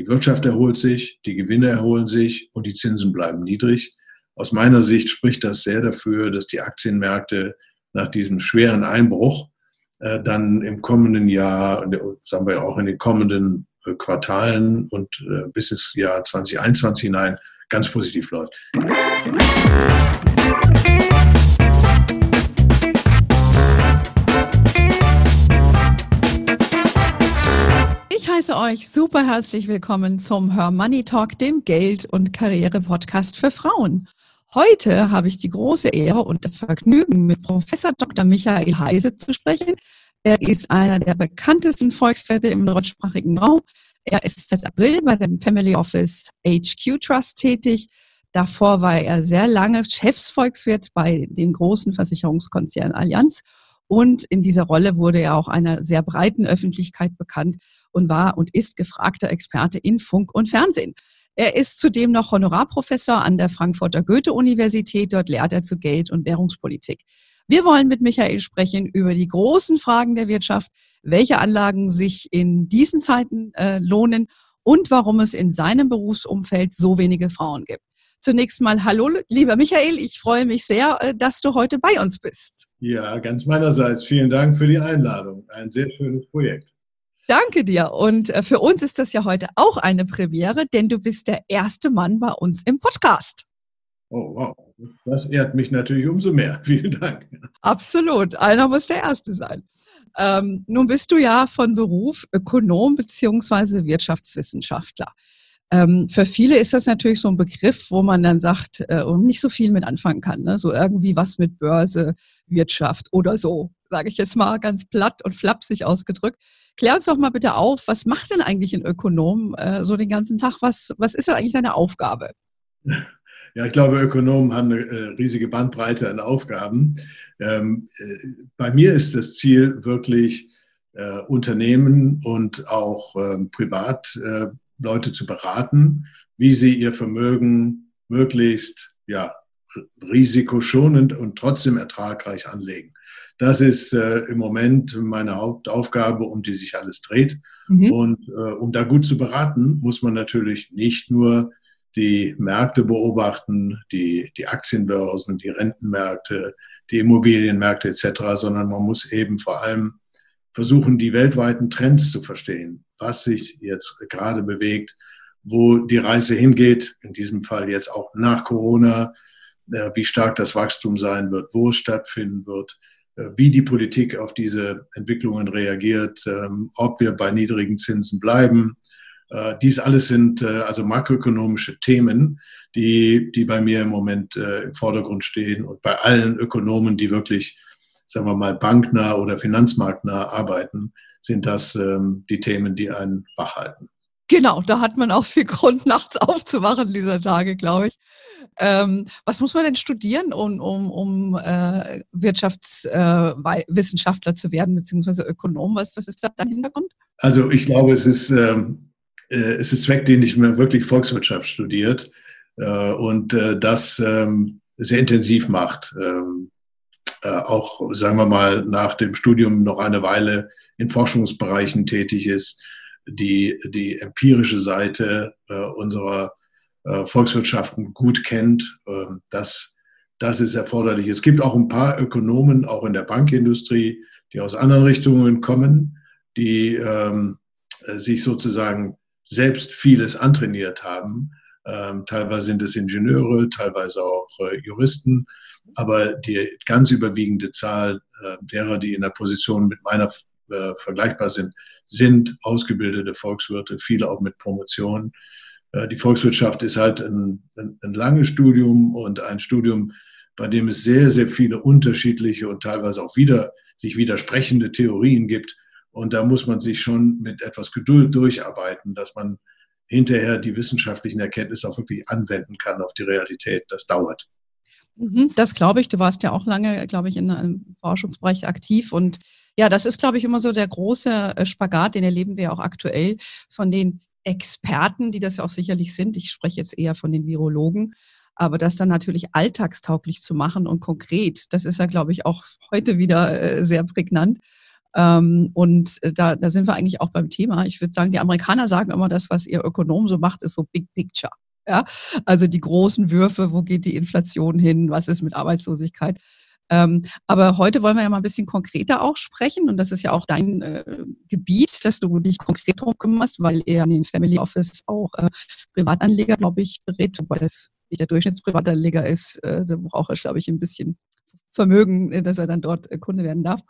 Die Wirtschaft erholt sich, die Gewinne erholen sich und die Zinsen bleiben niedrig. Aus meiner Sicht spricht das sehr dafür, dass die Aktienmärkte nach diesem schweren Einbruch äh, dann im kommenden Jahr, sagen wir auch in den kommenden äh, Quartalen und äh, bis ins Jahr 2021 hinein ganz positiv läuft. Heiße euch super herzlich willkommen zum Her Money Talk, dem Geld- und Karriere-Podcast für Frauen. Heute habe ich die große Ehre und das Vergnügen, mit Professor Dr. Michael Heise zu sprechen. Er ist einer der bekanntesten Volkswirte im deutschsprachigen Raum. Er ist seit April bei dem Family Office HQ Trust tätig. Davor war er sehr lange Chefsvolkswirt bei dem großen Versicherungskonzern Allianz. Und in dieser Rolle wurde er auch einer sehr breiten Öffentlichkeit bekannt und war und ist gefragter Experte in Funk und Fernsehen. Er ist zudem noch Honorarprofessor an der Frankfurter Goethe-Universität. Dort lehrt er zu Geld- und Währungspolitik. Wir wollen mit Michael sprechen über die großen Fragen der Wirtschaft, welche Anlagen sich in diesen Zeiten äh, lohnen und warum es in seinem Berufsumfeld so wenige Frauen gibt. Zunächst mal hallo, lieber Michael, ich freue mich sehr, äh, dass du heute bei uns bist. Ja, ganz meinerseits. Vielen Dank für die Einladung. Ein sehr schönes Projekt. Danke dir. Und äh, für uns ist das ja heute auch eine Premiere, denn du bist der erste Mann bei uns im Podcast. Oh, wow. Das ehrt mich natürlich umso mehr. Vielen Dank. Absolut. Einer muss der Erste sein. Ähm, nun bist du ja von Beruf Ökonom beziehungsweise Wirtschaftswissenschaftler. Ähm, für viele ist das natürlich so ein Begriff, wo man dann sagt, äh, nicht so viel mit anfangen kann. Ne? So irgendwie was mit Börse, Wirtschaft oder so, sage ich jetzt mal ganz platt und flapsig ausgedrückt. Klär uns doch mal bitte auf, was macht denn eigentlich ein Ökonom äh, so den ganzen Tag? Was, was ist denn eigentlich deine Aufgabe? Ja, ich glaube, Ökonomen haben eine äh, riesige Bandbreite an Aufgaben. Ähm, äh, bei mir ist das Ziel wirklich, äh, Unternehmen und auch ähm, Privatleute zu beraten, wie sie ihr Vermögen möglichst ja, risikoschonend und trotzdem ertragreich anlegen. Das ist äh, im Moment meine Hauptaufgabe, um die sich alles dreht. Mhm. Und äh, um da gut zu beraten, muss man natürlich nicht nur die Märkte beobachten, die, die Aktienbörsen, die Rentenmärkte, die Immobilienmärkte etc., sondern man muss eben vor allem versuchen, die weltweiten Trends zu verstehen, was sich jetzt gerade bewegt, wo die Reise hingeht, in diesem Fall jetzt auch nach Corona, äh, wie stark das Wachstum sein wird, wo es stattfinden wird, äh, wie die Politik auf diese Entwicklungen reagiert, ähm, ob wir bei niedrigen Zinsen bleiben, äh, dies alles sind also makroökonomische Themen, die, die bei mir im Moment im Vordergrund stehen und bei allen Ökonomen, die wirklich, sagen wir mal, banknah oder finanzmarktnah arbeiten, sind das ähm, die Themen, die einen wach halten. Genau, da hat man auch viel Grund, nachts aufzuwachen dieser Tage, glaube ich. Ähm, was muss man denn studieren, um, um, um äh, Wirtschaftswissenschaftler äh, zu werden, beziehungsweise Ökonom? Was das ist da dein Hintergrund? Also ich glaube, es ist ähm, äh, es ist zweckdienlich, wenn man wirklich Volkswirtschaft studiert äh, und äh, das ähm, sehr intensiv macht. Ähm, auch, sagen wir mal, nach dem Studium noch eine Weile in Forschungsbereichen tätig ist, die die empirische Seite unserer Volkswirtschaften gut kennt. Ähm, das, das ist erforderlich. Es gibt auch ein paar Ökonomen, auch in der Bankindustrie, die aus anderen Richtungen kommen, die ähm, sich sozusagen selbst vieles antrainiert haben. Ähm, teilweise sind es Ingenieure, teilweise auch äh, Juristen, aber die ganz überwiegende Zahl äh, derer, die in der Position mit meiner äh, vergleichbar sind, sind ausgebildete Volkswirte, viele auch mit Promotion. Äh, die Volkswirtschaft ist halt ein, ein, ein langes Studium und ein Studium, bei dem es sehr, sehr viele unterschiedliche und teilweise auch wieder sich widersprechende Theorien gibt und da muss man sich schon mit etwas Geduld durcharbeiten, dass man hinterher die wissenschaftlichen Erkenntnisse auch wirklich anwenden kann auf die Realität. Das dauert. Mhm, das glaube ich. Du warst ja auch lange, glaube ich, in einem Forschungsbereich aktiv. Und ja, das ist, glaube ich, immer so der große äh, Spagat, den erleben wir auch aktuell von den Experten, die das ja auch sicherlich sind. Ich spreche jetzt eher von den Virologen. Aber das dann natürlich alltagstauglich zu machen und konkret, das ist ja, glaube ich, auch heute wieder äh, sehr prägnant Ähm, und äh, da, da sind wir eigentlich auch beim Thema. Ich würde sagen, die Amerikaner sagen immer, das, was ihr Ökonom so macht, ist so Big Picture. Ja, also die großen Würfe, wo geht die Inflation hin, was ist mit Arbeitslosigkeit. Ähm, aber heute wollen wir ja mal ein bisschen konkreter auch sprechen und das ist ja auch dein äh, Gebiet, dass du dich konkret darum kümmerst, weil er in den Family Office auch äh, Privatanleger, glaube ich, berät, wobei das nicht der Durchschnittsprivatanleger ist, äh, da braucht er, glaube ich, ein bisschen Vermögen, äh, dass er dann dort äh, Kunde werden darf.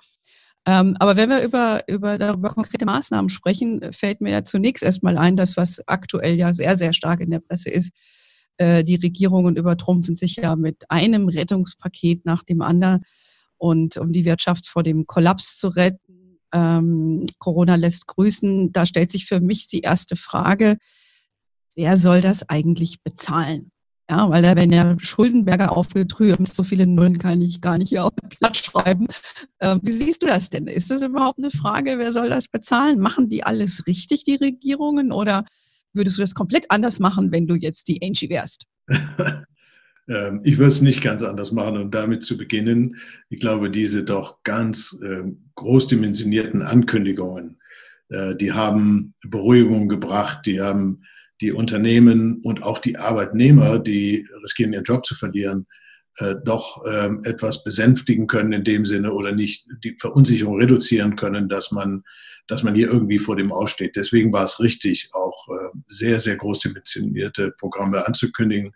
Ähm, aber wenn wir über, über darüber konkrete Maßnahmen sprechen, fällt mir ja zunächst erstmal ein, dass was aktuell ja sehr, sehr stark in der Presse ist, äh, die Regierungen übertrumpfen sich ja mit einem Rettungspaket nach dem anderen. Und um die Wirtschaft vor dem Kollaps zu retten, ähm, Corona lässt grüßen, da stellt sich für mich die erste Frage, wer soll das eigentlich bezahlen? Ja, weil da werden ja Schuldenberger aufgetrübt, so viele Nullen kann ich gar nicht hier auf den Platz schreiben. Äh, wie siehst du das denn? Ist das überhaupt eine Frage, wer soll das bezahlen? Machen die alles richtig, die Regierungen, oder würdest du das komplett anders machen, wenn du jetzt die Angie wärst? Ähm, ich würde es nicht ganz anders machen und damit zu beginnen. Ich glaube, diese doch ganz äh, großdimensionierten Ankündigungen, äh, die haben Beruhigung gebracht, die haben die Unternehmen und auch die Arbeitnehmer, die riskieren, ihren Job zu verlieren, äh, doch ähm, etwas besänftigen können in dem Sinne oder nicht die Verunsicherung reduzieren können, dass man, dass man hier irgendwie vor dem aussteht. Deswegen war es richtig, auch äh, sehr, sehr großdimensionierte Programme anzukündigen.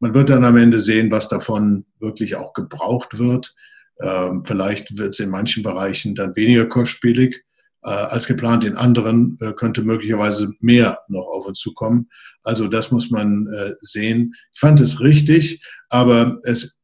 Man wird dann am Ende sehen, was davon wirklich auch gebraucht wird. Ähm, vielleicht wird es in manchen Bereichen dann weniger kostspielig als geplant. In anderen äh, könnte möglicherweise mehr noch auf uns zukommen. Also das muss man äh, sehen. Ich fand es richtig, aber es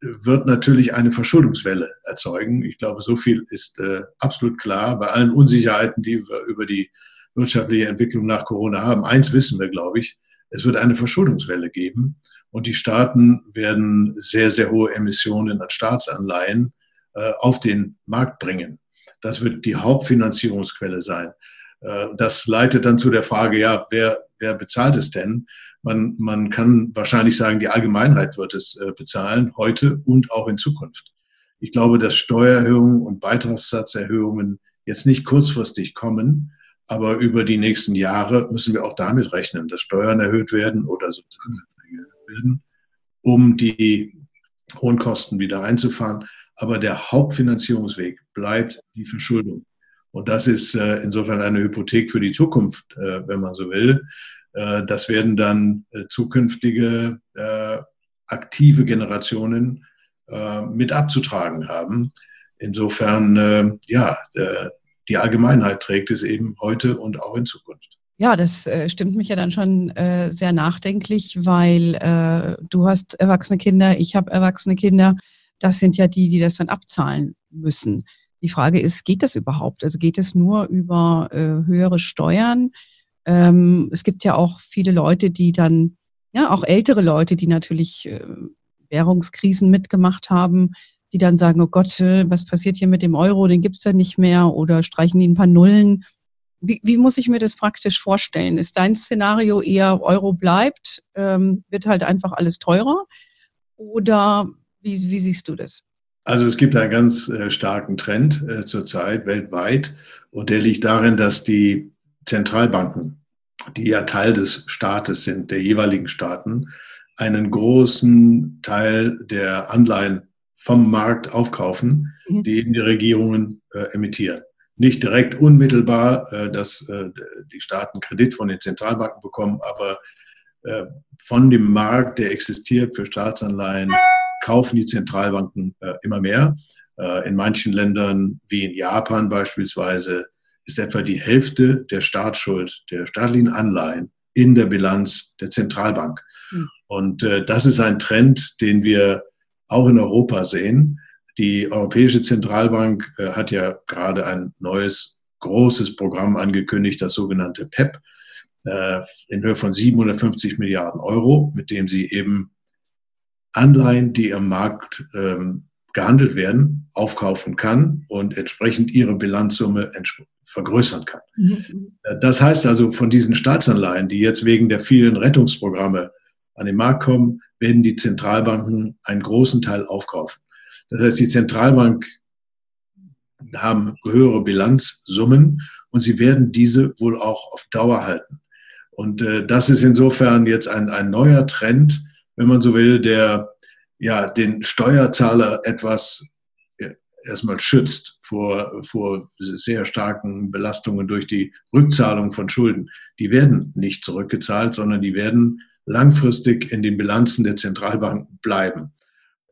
wird natürlich eine Verschuldungswelle erzeugen. Ich glaube, so viel ist äh, absolut klar bei allen Unsicherheiten, die wir über die wirtschaftliche Entwicklung nach Corona haben. Eins wissen wir, glaube ich, es wird eine Verschuldungswelle geben und die Staaten werden sehr, sehr hohe Emissionen an Staatsanleihen äh, auf den Markt bringen. Das wird die Hauptfinanzierungsquelle sein. Äh, das leitet dann zu der Frage, ja, wer, wer bezahlt es denn? Man, man kann wahrscheinlich sagen, die Allgemeinheit wird es äh, bezahlen, heute und auch in Zukunft. Ich glaube, dass Steuererhöhungen und Beitragssatzerhöhungen jetzt nicht kurzfristig kommen, aber über die nächsten Jahre müssen wir auch damit rechnen, dass Steuern erhöht werden oder Sozialbeiträge erhöht werden, um die hohen Kosten wieder einzufahren. Aber der Hauptfinanzierungsweg bleibt die Verschuldung. Und das ist äh, insofern eine Hypothek für die Zukunft, äh, wenn man so will. Äh, das werden dann äh, zukünftige äh, aktive Generationen äh, mit abzutragen haben. Insofern, ja, die Allgemeinheit trägt es eben heute und auch in Zukunft. Ja, das äh, stimmt mich ja dann schon äh, sehr nachdenklich, weil äh, du hast erwachsene Kinder, ich habe erwachsene Kinder das sind ja die, die das dann abzahlen müssen. Die Frage ist, geht das überhaupt? Also geht es nur über äh, höhere Steuern? Ähm, es gibt ja auch viele Leute, die dann, ja, auch ältere Leute, die natürlich äh, Währungskrisen mitgemacht haben, die dann sagen, oh Gott, äh, was passiert hier mit dem Euro, den gibt's ja nicht mehr oder streichen die ein paar Nullen. Wie, wie muss ich mir das praktisch vorstellen? Ist dein Szenario eher Euro bleibt, ähm, wird halt einfach alles teurer? Oder wie, wie siehst du das? Also es gibt einen ganz äh, starken Trend äh, zurzeit weltweit und der liegt darin, dass die Zentralbanken, die ja Teil des Staates sind, der jeweiligen Staaten, einen großen Teil der Anleihen vom Markt aufkaufen, mhm. die eben die Regierungen äh, emittieren. Nicht direkt unmittelbar, äh, dass die Staaten Kredit von den Zentralbanken bekommen, aber von dem Markt, der existiert für Staatsanleihen, kaufen die Zentralbanken äh, immer mehr. Äh, in manchen Ländern, wie in Japan beispielsweise, ist etwa die Hälfte der Staatsschuld, der staatlichen Anleihen in der Bilanz der Zentralbank. Mhm. Und äh, das ist ein Trend, den wir auch in Europa sehen. Die Europäische Zentralbank äh, hat ja gerade ein neues großes Programm angekündigt, das sogenannte PEP, äh, in Höhe von 750 Milliarden Euro, mit dem sie eben Anleihen, die am Markt ähm, gehandelt werden, aufkaufen kann und entsprechend ihre Bilanzsumme vergrößern kann. Mhm. Äh, das heißt also, von diesen Staatsanleihen, die jetzt wegen der vielen Rettungsprogramme an den Markt kommen, werden die Zentralbanken einen großen Teil aufkaufen. Das heißt, die Zentralbank haben höhere Bilanzsummen und sie werden diese wohl auch auf Dauer halten. Und äh, das ist insofern jetzt ein, ein neuer Trend, wenn man so will, der ja den Steuerzahler etwas erstmal schützt vor, vor sehr starken Belastungen durch die Rückzahlung von Schulden. Die werden nicht zurückgezahlt, sondern die werden langfristig in den Bilanzen der Zentralbanken bleiben.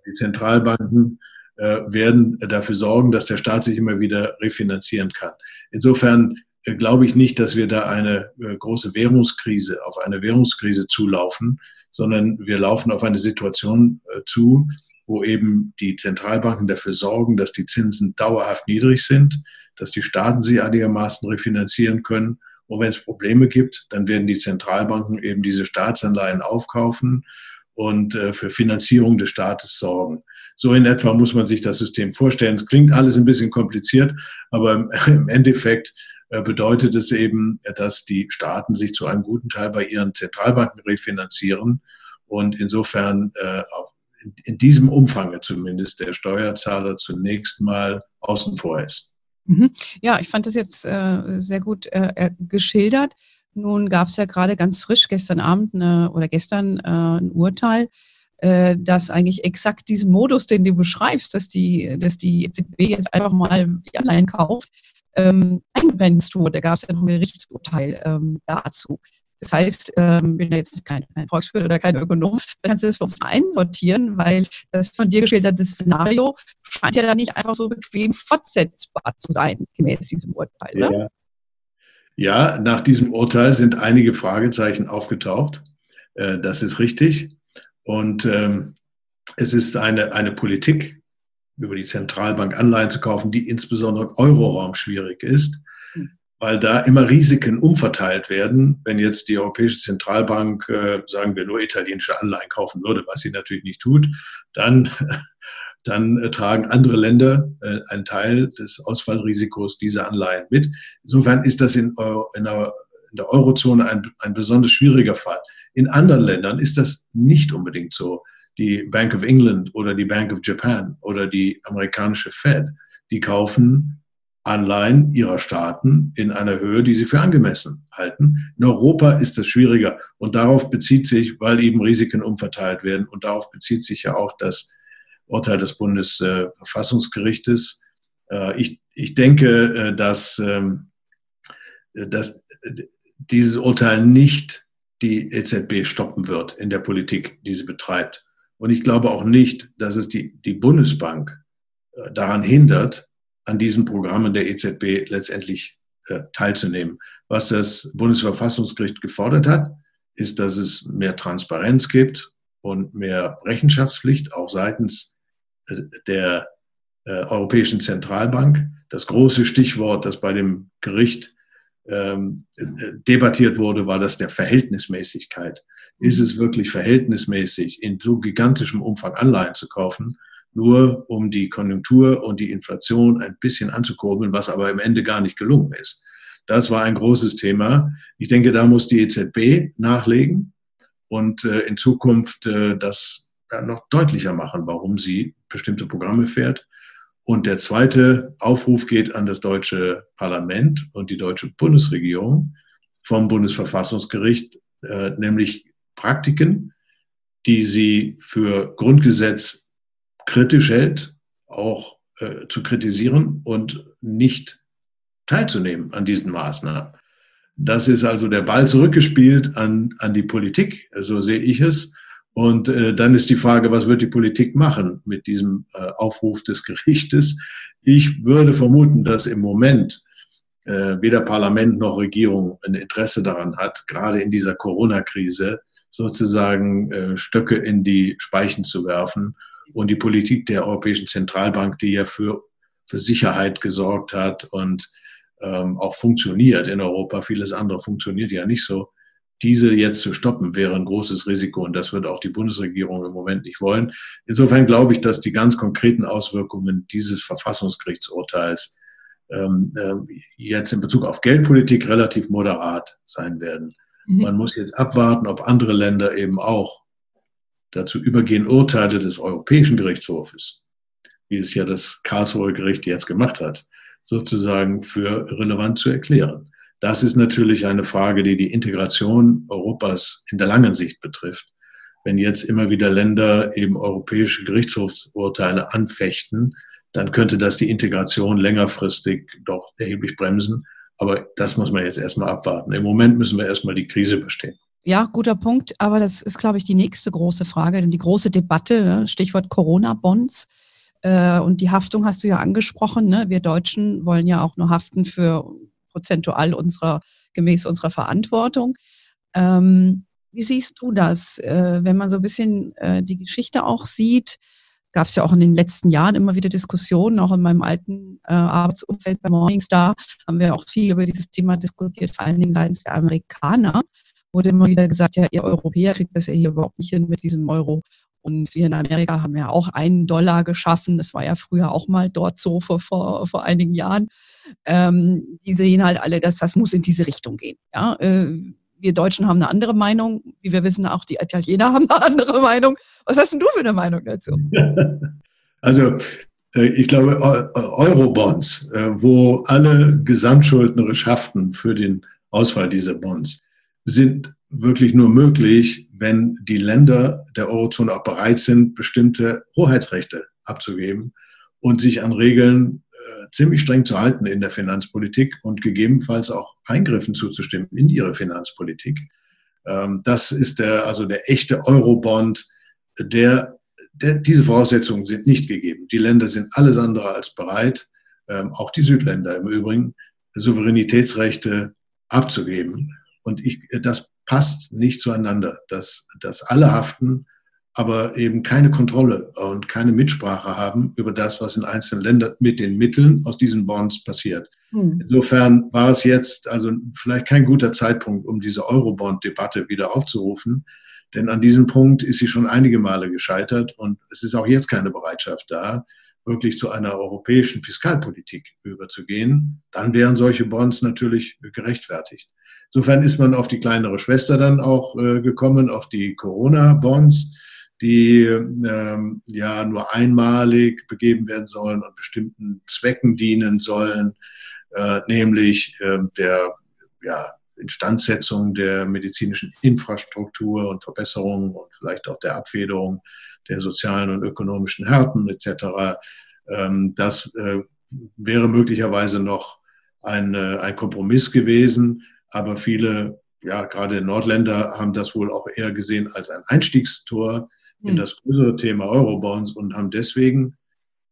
Die Zentralbanken äh, werden dafür sorgen, dass der Staat sich immer wieder refinanzieren kann. Insofern glaube ich nicht, dass wir da eine äh, große Währungskrise, auf eine Währungskrise zulaufen, sondern wir laufen auf eine Situation äh, zu, wo eben die Zentralbanken dafür sorgen, dass die Zinsen dauerhaft niedrig sind, dass die Staaten sie einigermaßen refinanzieren können. Und wenn es Probleme gibt, dann werden die Zentralbanken eben diese Staatsanleihen aufkaufen und äh, für Finanzierung des Staates sorgen. So in etwa muss man sich das System vorstellen. Es klingt alles ein bisschen kompliziert, aber im Endeffekt äh, bedeutet es eben, dass die Staaten sich zu einem guten Teil bei ihren Zentralbanken refinanzieren und insofern äh, auch in diesem Umfang zumindest der Steuerzahler zunächst mal außen vor ist. Mhm. Ja, ich fand das jetzt äh, sehr gut äh, äh geschildert. Nun gab es ja gerade ganz frisch gestern Abend eine, oder gestern äh, ein Urteil, äh, dass eigentlich exakt diesen Modus, den du beschreibst, dass die, dass die EZB jetzt einfach mal die Anleihen kauft, ähm, eingrenzt wurde. Da gab es ja noch ein Gerichtsurteil ähm, dazu. Das heißt, ähm, bin ja jetzt kein, kein Volkswirt oder kein Ökonom, kannst du das für uns einsortieren, weil das von dir geschilderte Szenario scheint ja dann nicht einfach so bequem fortsetzbar zu sein, gemäß diesem Urteil. Ne? Ja. ja, nach diesem Urteil sind einige Fragezeichen aufgetaucht. Äh, das ist richtig. Und ähm, es ist eine, eine Politik, über die Zentralbank Anleihen zu kaufen, die insbesondere im Euroraum schwierig ist weil da immer Risiken umverteilt werden. Wenn jetzt die Europäische Zentralbank, äh, sagen wir, nur italienische Anleihen kaufen würde, was sie natürlich nicht tut, dann, dann äh, tragen andere Länder äh, einen Teil des Ausfallrisikos dieser Anleihen mit. Insofern ist das in, in, der, in der Eurozone ein, ein besonders schwieriger Fall. In anderen Ländern ist das nicht unbedingt so. Die Bank of England oder die Bank of Japan oder die amerikanische Fed, die kaufen Anleihen ihrer Staaten in einer Höhe, die sie für angemessen halten. In Europa ist das schwieriger und darauf bezieht sich, weil eben Risiken umverteilt werden und darauf bezieht sich ja auch das Urteil des Bundesverfassungsgerichtes. Äh, ich, ich denke, äh, dass, ähm, dass dieses Urteil nicht die EZB stoppen wird in der Politik, die sie betreibt. Und ich glaube auch nicht, dass es die, die Bundesbank äh, daran hindert, an diesen Programmen der EZB letztendlich äh, teilzunehmen. Was das Bundesverfassungsgericht gefordert hat, ist, dass es mehr Transparenz gibt und mehr Rechenschaftspflicht, auch seitens äh, der Europäischen Zentralbank. Das große Stichwort, das bei dem Gericht ähm, äh, debattiert wurde, war das der Verhältnismäßigkeit. Ist es wirklich verhältnismäßig, in so gigantischem Umfang Anleihen zu kaufen? nur um die Konjunktur und die Inflation ein bisschen anzukurbeln, was aber im Ende gar nicht gelungen ist. Das war ein großes Thema. Ich denke, da muss die EZB nachlegen und äh, in Zukunft äh, das noch deutlicher machen, warum sie bestimmte Programme fährt. Und der zweite Aufruf geht an das deutsche Parlament und die deutsche Bundesregierung vom Bundesverfassungsgericht, äh, nämlich Praktiken, die sie für Grundgesetz kritisch hält, auch äh, zu kritisieren und nicht teilzunehmen an diesen Maßnahmen. Das ist also der Ball zurückgespielt an, an die Politik, so sehe ich es. Und äh, dann ist die Frage, was wird die Politik machen mit diesem äh, Aufruf des Gerichtes? Ich würde vermuten, dass im Moment äh, weder Parlament noch Regierung ein Interesse daran hat, gerade in dieser Corona-Krise sozusagen äh, Stöcke in die Speichen zu werfen und die Politik der Europäischen Zentralbank, die ja für, für Sicherheit gesorgt hat und ähm, auch funktioniert in Europa. Vieles andere funktioniert ja nicht so. Diese jetzt zu stoppen, wäre ein großes Risiko und das wird auch die Bundesregierung im Moment nicht wollen. Insofern glaube ich, dass die ganz konkreten Auswirkungen dieses Verfassungsgerichtsurteils ähm, äh, jetzt in Bezug auf Geldpolitik relativ moderat sein werden. Man muss jetzt abwarten, ob andere Länder eben auch dazu übergehen Urteile des Europäischen Gerichtshofes, wie es ja das Karlsruher Gericht jetzt gemacht hat, sozusagen für relevant zu erklären. Das ist natürlich eine Frage, die die Integration Europas in der langen Sicht betrifft. Wenn jetzt immer wieder Länder eben europäische Gerichtshofsurteile anfechten, dann könnte das die Integration längerfristig doch erheblich bremsen. Aber das muss man jetzt erstmal abwarten. Im Moment müssen wir erstmal die Krise bestehen. Ja, guter Punkt. Aber das ist, glaube ich, die nächste große Frage, die große Debatte, ne? Stichwort Corona-Bonds. Äh, und die Haftung hast du ja angesprochen. Ne? Wir Deutschen wollen ja auch nur haften für prozentual unserer, gemäß unserer Verantwortung. Ähm, wie siehst du das, äh, wenn man so ein bisschen äh, die Geschichte auch sieht? Gab es ja auch in den letzten Jahren immer wieder Diskussionen, auch in meinem alten äh, Arbeitsumfeld bei Morningstar haben wir auch viel über dieses Thema diskutiert, vor allen Dingen seitens der Amerikaner. Wurde immer wieder gesagt, ja, ihr Europäer kriegt das ja hier überhaupt nicht hin mit diesem Euro. Und wir in Amerika haben ja auch einen Dollar geschaffen. Das war ja früher auch mal dort so vor, vor, vor einigen Jahren. Ähm, die sehen halt alle, dass das muss in diese Richtung gehen. Ja, äh, wir Deutschen haben eine andere Meinung. Wie wir wissen, auch die Italiener haben eine andere Meinung. Was hast denn du für eine Meinung dazu? Also, äh, ich glaube, Eurobonds, äh, wo alle gesamtschuldnerisch haften für den Ausfall dieser Bonds, sind wirklich nur möglich, wenn die Länder der Eurozone auch bereit sind, bestimmte Hoheitsrechte abzugeben und sich an Regeln ziemlich streng zu halten in der Finanzpolitik und gegebenenfalls auch Eingriffen zuzustimmen in ihre Finanzpolitik. Ähm, das ist der, also der echte Eurobond, der, der, diese Voraussetzungen sind nicht gegeben. Die Länder sind alles andere als bereit, ähm, auch die Südländer im Übrigen, Souveränitätsrechte abzugeben. Und ich, das passt nicht zueinander, dass, dass alle haften, aber eben keine Kontrolle und keine Mitsprache haben über das, was in einzelnen Ländern mit den Mitteln aus diesen Bonds passiert. Hm. Insofern war es jetzt also vielleicht kein guter Zeitpunkt, um diese Eurobond-Debatte wieder aufzurufen, denn an diesem Punkt ist sie schon einige Male gescheitert und es ist auch jetzt keine Bereitschaft da, wirklich zu einer europäischen Fiskalpolitik überzugehen. Dann wären solche Bonds natürlich gerechtfertigt. Insofern ist man auf die kleinere Schwester dann auch äh, gekommen, auf die Corona-Bonds, die ähm, ja nur einmalig begeben werden sollen und bestimmten Zwecken dienen sollen, äh, nämlich äh, der ja, Instandsetzung der medizinischen Infrastruktur und Verbesserung und vielleicht auch der Abfederung der sozialen und ökonomischen Härten etc. Ähm, das äh, wäre möglicherweise noch ein, äh, ein Kompromiss gewesen. Aber viele, ja, gerade Nordländer haben das wohl auch eher gesehen als ein Einstiegstor in hm. das größere Thema Eurobonds und haben deswegen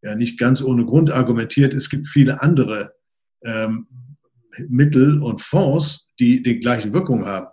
ja nicht ganz ohne Grund argumentiert, es gibt viele andere ähm, Mittel und Fonds, die die gleichen Wirkungen haben,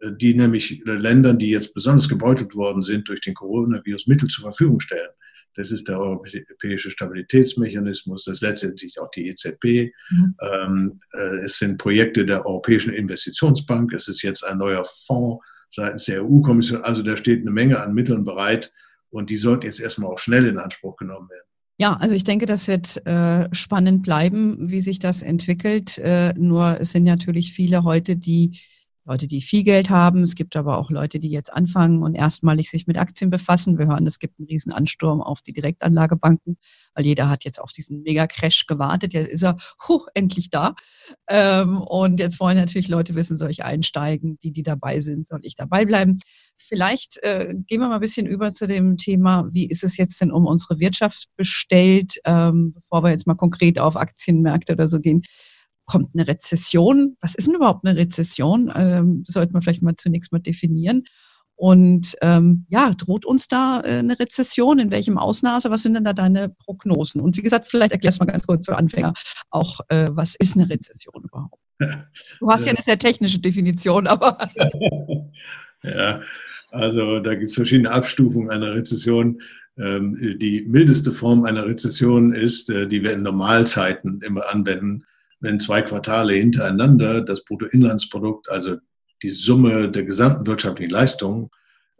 äh, die nämlich Ländern, die jetzt besonders gebeutelt worden sind durch den Coronavirus, Mittel zur Verfügung stellen. Das ist der Europäische Stabilitätsmechanismus, das ist letztendlich auch die EZB. Mhm. Ähm, äh, es sind Projekte der Europäischen Investitionsbank. Es ist jetzt ein neuer Fonds seitens der EU-Kommission. Also da steht eine Menge an Mitteln bereit und die sollten jetzt erstmal auch schnell in Anspruch genommen werden. Ja, also ich denke, das wird äh, spannend bleiben, wie sich das entwickelt. Äh, nur es sind natürlich viele heute, die Leute, die viel Geld haben. Es gibt aber auch Leute, die jetzt anfangen und erstmalig sich mit Aktien befassen. Wir hören, es gibt einen riesen Ansturm auf die Direktanlagebanken, weil jeder hat jetzt auf diesen Mega-Crash gewartet. Jetzt ist er huh, endlich da. Ähm, und jetzt wollen natürlich Leute wissen, soll ich einsteigen? Die, die dabei sind, soll ich dabei bleiben? Vielleicht äh, gehen wir mal ein bisschen über zu dem Thema, wie ist es jetzt denn um unsere Wirtschaft bestellt, ähm, bevor wir jetzt mal konkret auf Aktienmärkte oder so gehen kommt eine Rezession. Was ist denn überhaupt eine Rezession? Ähm, sollte man vielleicht mal zunächst mal definieren. Und ähm, ja, droht uns da äh, eine Rezession? In welchem Ausmaße? Was sind denn da deine Prognosen? Und wie gesagt, vielleicht erklärst du mal ganz kurz für Anfänger auch, äh, was ist eine Rezession überhaupt? Du hast ja eine sehr technische Definition, aber. ja, also da gibt es verschiedene Abstufungen einer Rezession. Ähm, die mildeste Form einer Rezession ist, äh, die wir in Normalzeiten immer anwenden wenn zwei Quartale hintereinander das Bruttoinlandsprodukt, also die Summe der gesamten wirtschaftlichen Leistungen,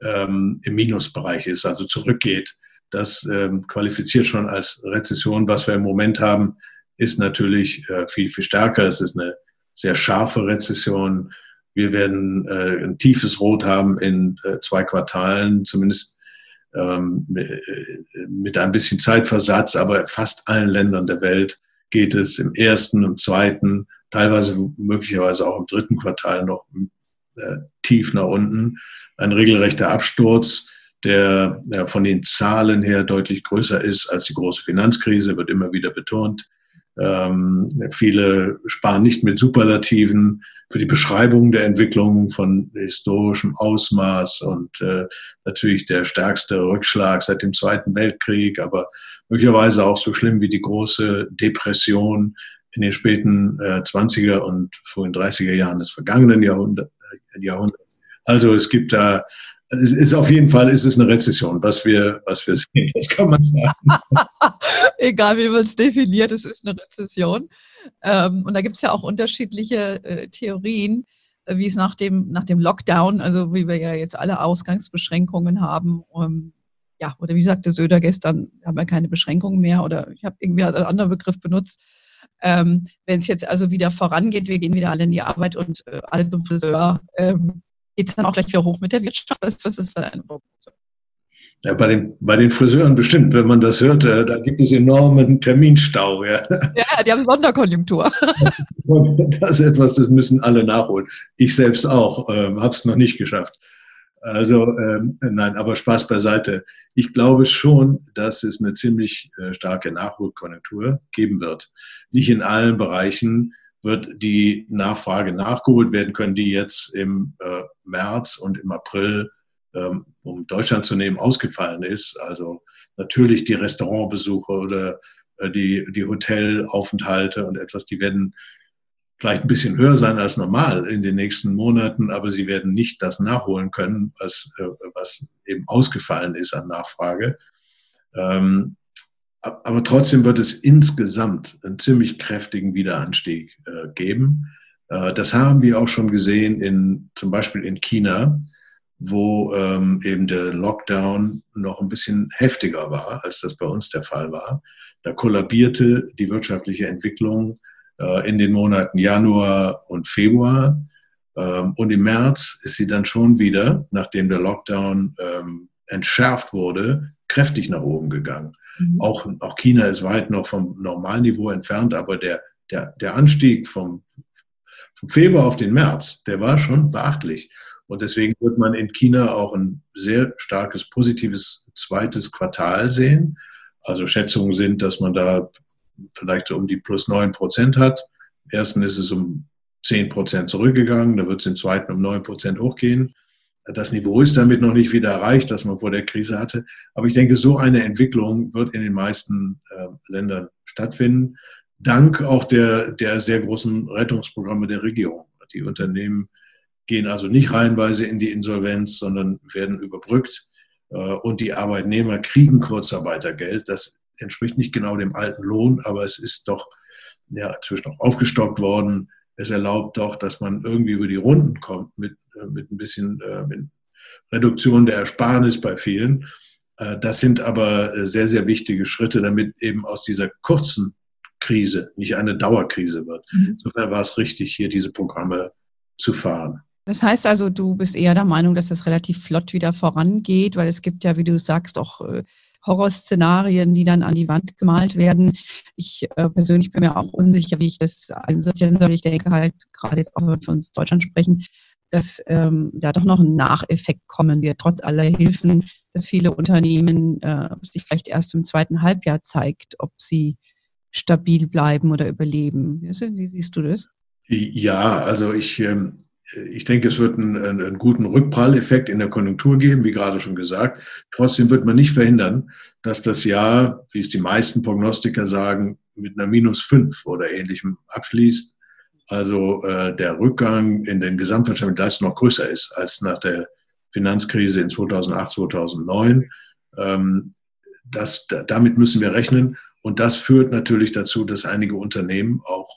ähm, im Minusbereich ist, also zurückgeht. Das ähm, qualifiziert schon als Rezession. Was wir im Moment haben, ist natürlich äh, viel, viel stärker. Es ist eine sehr scharfe Rezession. Wir werden äh, ein tiefes Rot haben in äh, zwei Quartalen, zumindest ähm, mit ein bisschen Zeitversatz, aber fast allen Ländern der Welt geht es im ersten, im zweiten, teilweise möglicherweise auch im dritten Quartal noch äh, tief nach unten. Ein regelrechter Absturz, der ja, von den Zahlen her deutlich größer ist als die große Finanzkrise, wird immer wieder betont. Ähm, viele sparen nicht mit Superlativen für die Beschreibung der Entwicklung von historischem Ausmaß und äh, natürlich der stärkste Rückschlag seit dem Zweiten Weltkrieg, aber möglicherweise auch so schlimm wie die große Depression in den späten äh, 20er und frühen 30er Jahren des vergangenen Jahrhundert, äh, Jahrhunderts. Also es gibt da es ist auf jeden Fall ist es eine Rezession, was wir, was wir sehen. Das kann man sagen. Egal wie man es definiert, es ist eine Rezession. Ähm, und da gibt es ja auch unterschiedliche äh, Theorien, äh, wie es nach dem, nach dem Lockdown, also wie wir ja jetzt alle Ausgangsbeschränkungen haben, um, ja, oder wie sagte Söder gestern, haben wir keine Beschränkungen mehr oder ich habe irgendwie einen anderen Begriff benutzt. Ähm, Wenn es jetzt also wieder vorangeht, wir gehen wieder alle in die Arbeit und äh, alle zum Friseur, ähm, geht es dann auch gleich wieder hoch mit der Wirtschaft? Was, was ist da eine Prognose? Ja, bei den, bei den Friseuren bestimmt, wenn man das hört, äh, da gibt es enormen Terminstau. Ja, ja die haben Sonderkonjunktur. Das ist etwas, das müssen alle nachholen. Ich selbst auch, äh, habe es noch nicht geschafft. Also ähm, nein, aber Spaß beiseite. Ich glaube schon, dass es eine ziemlich äh, starke Nachholkonjunktur geben wird. Nicht in allen Bereichen, wird die Nachfrage nachgeholt werden können, die jetzt im äh, März und im April, ähm, um Deutschland zu nehmen, ausgefallen ist. Also natürlich die Restaurantbesuche oder äh, die, die Hotelaufenthalte und etwas, die werden vielleicht ein bisschen höher sein als normal in den nächsten Monaten, aber sie werden nicht das nachholen können, was, äh, was eben ausgefallen ist an Nachfrage. Ähm, aber trotzdem wird es insgesamt einen ziemlich kräftigen Wiederanstieg äh, geben. Äh, das haben wir auch schon gesehen in, zum Beispiel in China, wo ähm, eben der Lockdown noch ein bisschen heftiger war, als das bei uns der Fall war. Da kollabierte die wirtschaftliche Entwicklung äh, in den Monaten Januar und Februar. Ähm, und im März ist sie dann schon wieder, nachdem der Lockdown ähm, entschärft wurde, kräftig nach oben gegangen. Mhm. Auch, auch China ist weit noch vom Normalniveau entfernt, aber der, der, der Anstieg vom, vom Februar auf den März, der war schon beachtlich. Und deswegen wird man in China auch ein sehr starkes positives zweites Quartal sehen. Also Schätzungen sind, dass man da vielleicht so um die plus 9 Prozent hat. Im ersten ist es um 10 Prozent zurückgegangen, da wird es im zweiten um 9 Prozent hochgehen. Das Niveau ist damit noch nicht wieder erreicht, das man vor der Krise hatte. Aber ich denke, so eine Entwicklung wird in den meisten äh, Ländern stattfinden, dank auch der, der sehr großen Rettungsprogramme der Regierung. Die Unternehmen gehen also nicht reihenweise in die Insolvenz, sondern werden überbrückt. Äh, und die Arbeitnehmer kriegen Kurzarbeitergeld. Das entspricht nicht genau dem alten Lohn, aber es ist doch ja, inzwischen auch aufgestockt worden es erlaubt doch, dass man irgendwie über die Runden kommt mit, äh, mit ein bisschen äh, mit Reduktion der Ersparnis bei vielen. Äh, das sind aber sehr, sehr wichtige Schritte, damit eben aus dieser kurzen Krise nicht eine Dauerkrise wird. Mhm. Insofern war es richtig, hier diese Programme zu fahren. Das heißt also, du bist eher der Meinung, dass das relativ flott wieder vorangeht, weil es gibt ja, wie du sagst, auch Horrorszenarien, die dann an die Wand gemalt werden. Ich äh, persönlich bin mir auch unsicher, wie ich das einsortieren soll. Ich denke halt, gerade jetzt auch, wenn wir von uns Deutschland sprechen, dass ähm, da doch noch ein Nacheffekt kommen wird, trotz aller Hilfen, dass viele Unternehmen äh, sich vielleicht erst im zweiten Halbjahr zeigt, ob sie stabil bleiben oder überleben. Wie siehst du das? Ja, also ich, ähm, ich denke, es wird einen, einen, guten Rückpralleffekt in der Konjunktur geben, wie gerade schon gesagt. Trotzdem wird man nicht verhindern, dass das Jahr, wie es die meisten Prognostiker sagen, mit einer Minus fünf oder ähnlichem abschließt. Also äh, der Rückgang in den gesamtwirtschaftlichen Leistungen noch größer ist als nach der Finanzkrise in 2008, 2009. Ähm, das, damit müssen wir rechnen. Und das führt natürlich dazu, dass einige Unternehmen auch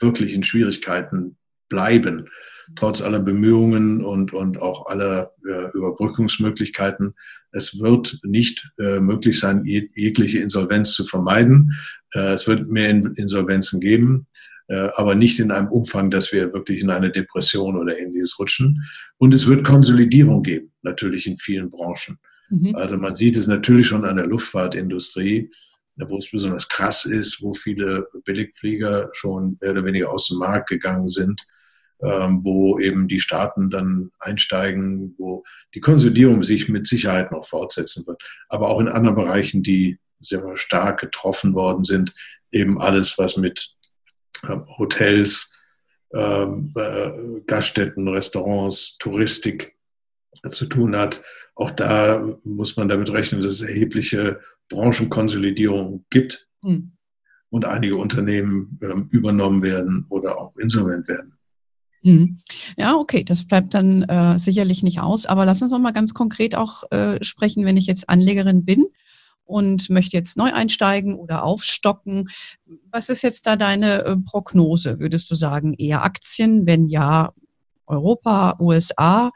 wirklich in Schwierigkeiten bleiben trotz aller Bemühungen und, und auch aller äh, Überbrückungsmöglichkeiten. Es wird nicht äh, möglich sein, jegliche Insolvenz zu vermeiden. Äh, es wird mehr Insolvenzen geben, äh, aber nicht in einem Umfang, dass wir wirklich in eine Depression oder ähnliches rutschen. Und es wird Konsolidierung geben, natürlich in vielen Branchen. Mhm. Also man sieht es natürlich schon an der Luftfahrtindustrie wo es besonders krass ist, wo viele Billigflieger schon mehr oder weniger aus dem Markt gegangen sind, ähm, wo eben die Staaten dann einsteigen, wo die Konsolidierung sich mit Sicherheit noch fortsetzen wird. Aber auch in anderen Bereichen, die sehr stark getroffen worden sind, eben alles, was mit ähm, Hotels, ähm, äh, Gaststätten, Restaurants, Touristik zu tun hat. Auch da muss man damit rechnen, dass es erhebliche Branchenkonsolidierung gibt mhm. und einige Unternehmen ähm, übernommen werden oder auch insolvent werden. Mhm. Ja, okay, das bleibt dann äh, sicherlich nicht aus. Aber lass uns noch mal ganz konkret auch äh, sprechen, wenn ich jetzt Anlegerin bin und möchte jetzt neu einsteigen oder aufstocken. Was ist jetzt da deine äh, Prognose? Würdest du sagen, eher Aktien? Wenn ja, Europa, USA,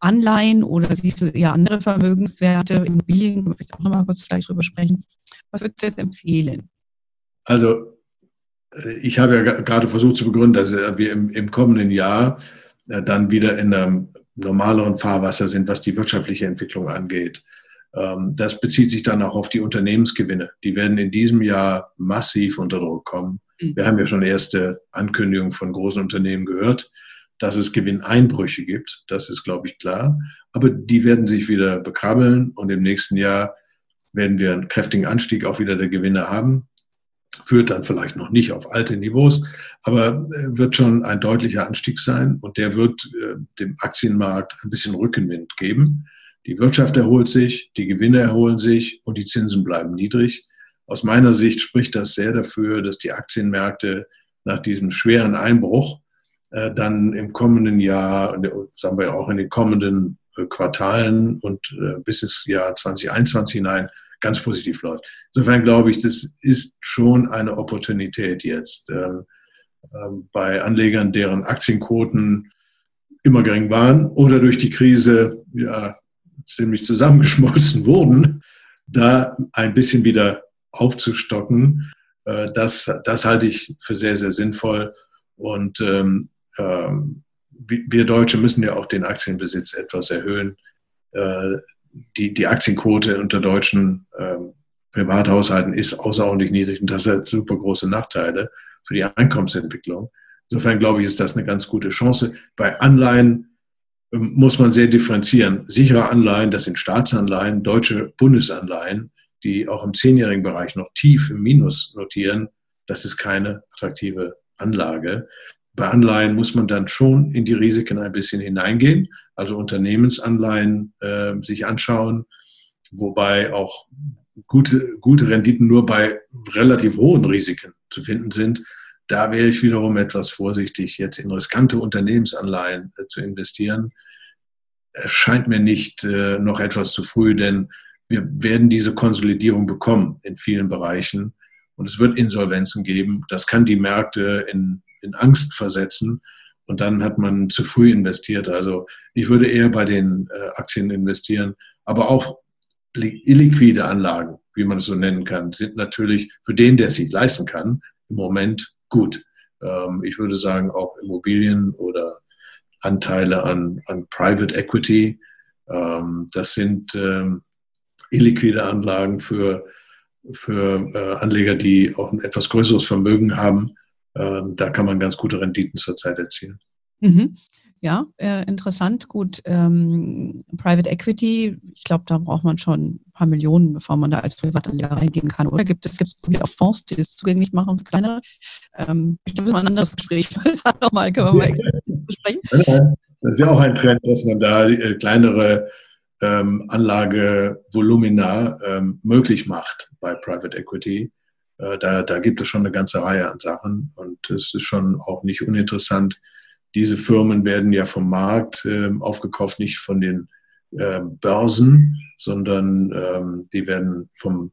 Anleihen oder siehst du eher andere Vermögenswerte, Immobilien? Wir vielleicht auch nochmal kurz gleich drüber sprechen. Was würdest du jetzt empfehlen? Also, ich habe ja gerade versucht zu begründen, dass wir im, im kommenden Jahr äh, dann wieder in einem normaleren Fahrwasser sind, was die wirtschaftliche Entwicklung angeht. Ähm, das bezieht sich dann auch auf die Unternehmensgewinne. Die werden in diesem Jahr massiv unter Druck kommen. Mhm. Wir haben ja schon erste Ankündigungen von großen Unternehmen gehört, dass es Gewinneinbrüche gibt. Das ist, glaube ich, klar. Aber die werden sich wieder bekrabbeln und im nächsten Jahr werden wir einen kräftigen Anstieg auch wieder der Gewinne haben. Führt dann vielleicht noch nicht auf alte Niveaus, aber äh, wird schon ein deutlicher Anstieg sein und der wird äh, dem Aktienmarkt ein bisschen Rückenwind geben. Die Wirtschaft erholt sich, die Gewinne erholen sich und die Zinsen bleiben niedrig. Aus meiner Sicht spricht das sehr dafür, dass die Aktienmärkte nach diesem schweren Einbruch äh, dann im kommenden Jahr, sagen wir auch in den kommenden Quartalen und bis ins Jahr 2021 hinein ganz positiv läuft. Insofern glaube ich, das ist schon eine Opportunität jetzt ähm, ähm, bei Anlegern, deren Aktienquoten immer gering waren oder durch die Krise ja, ziemlich zusammengeschmolzen wurden, da ein bisschen wieder aufzustocken, äh, das, das halte ich für sehr, sehr sinnvoll. Und ähm, ähm, wir Deutsche müssen ja auch den Aktienbesitz etwas erhöhen. Äh, die, die Aktienquote unter deutschen ähm, Privathaushalten ist außerordentlich niedrig und das hat super große Nachteile für die Einkommensentwicklung. Insofern glaube ich, ist das eine ganz gute Chance. Bei Anleihen muss man sehr differenzieren. Sichere Anleihen, das sind Staatsanleihen, deutsche Bundesanleihen, die auch im zehnjährigen Bereich noch tief im Minus notieren. Das ist keine attraktive Anlage. Bei Anleihen muss man dann schon in die Risiken ein bisschen hineingehen, also Unternehmensanleihen äh, sich anschauen, wobei auch gute, gute Renditen nur bei relativ hohen Risiken zu finden sind. Da wäre ich wiederum etwas vorsichtig, jetzt in riskante Unternehmensanleihen äh, zu investieren. Es scheint mir nicht äh, noch etwas zu früh, denn wir werden diese Konsolidierung bekommen in vielen Bereichen und es wird Insolvenzen geben. Das kann die Märkte in, in Angst versetzen und dann hat man zu früh investiert. Also ich würde eher bei den äh, Aktien investieren, aber auch illiquide Anlagen, wie man es so nennen kann, sind natürlich für den, der es sich leisten kann, im Moment gut. Ähm, ich würde sagen, auch Immobilien oder Anteile an, an Private Equity. Ähm, das sind ähm, illiquide Anlagen für, für äh, Anleger, die auch ein etwas größeres Vermögen haben. Da kann man ganz gute Renditen zurzeit erzielen. Mhm. Ja, äh, interessant. Gut, ähm, Private Equity, ich glaube, da braucht man schon ein paar Millionen, bevor man da als Privatanleger reingehen kann. Oder gibt es gibt es auch Fonds, die das zugänglich machen für kleinere? Ähm, ich glaube, das ist ein anderes Gespräch. nochmal können wir mal besprechen. Das ist ja auch ein Trend, dass man da äh, kleinere ähm, Anlagevolumina ähm, möglich macht bei Private Equity. Äh, da, da gibt es schon eine ganze Reihe an Sachen und es ist schon auch nicht uninteressant, diese Firmen werden ja vom Markt äh, aufgekauft, nicht von den äh, Börsen, sondern ähm, die werden vom,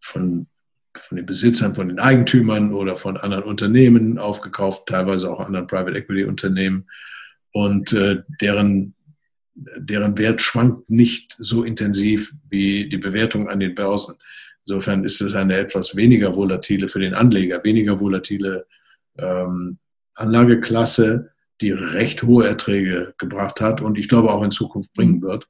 von, von den Besitzern, von den Eigentümern oder von anderen Unternehmen aufgekauft, teilweise auch anderen Private Equity Unternehmen. Und äh, deren, deren Wert schwankt nicht so intensiv wie die Bewertung an den Börsen. Insofern ist es eine etwas weniger volatile für den Anleger, weniger volatile ähm, Anlageklasse, die recht hohe Erträge gebracht hat und ich glaube auch in Zukunft bringen mhm. wird.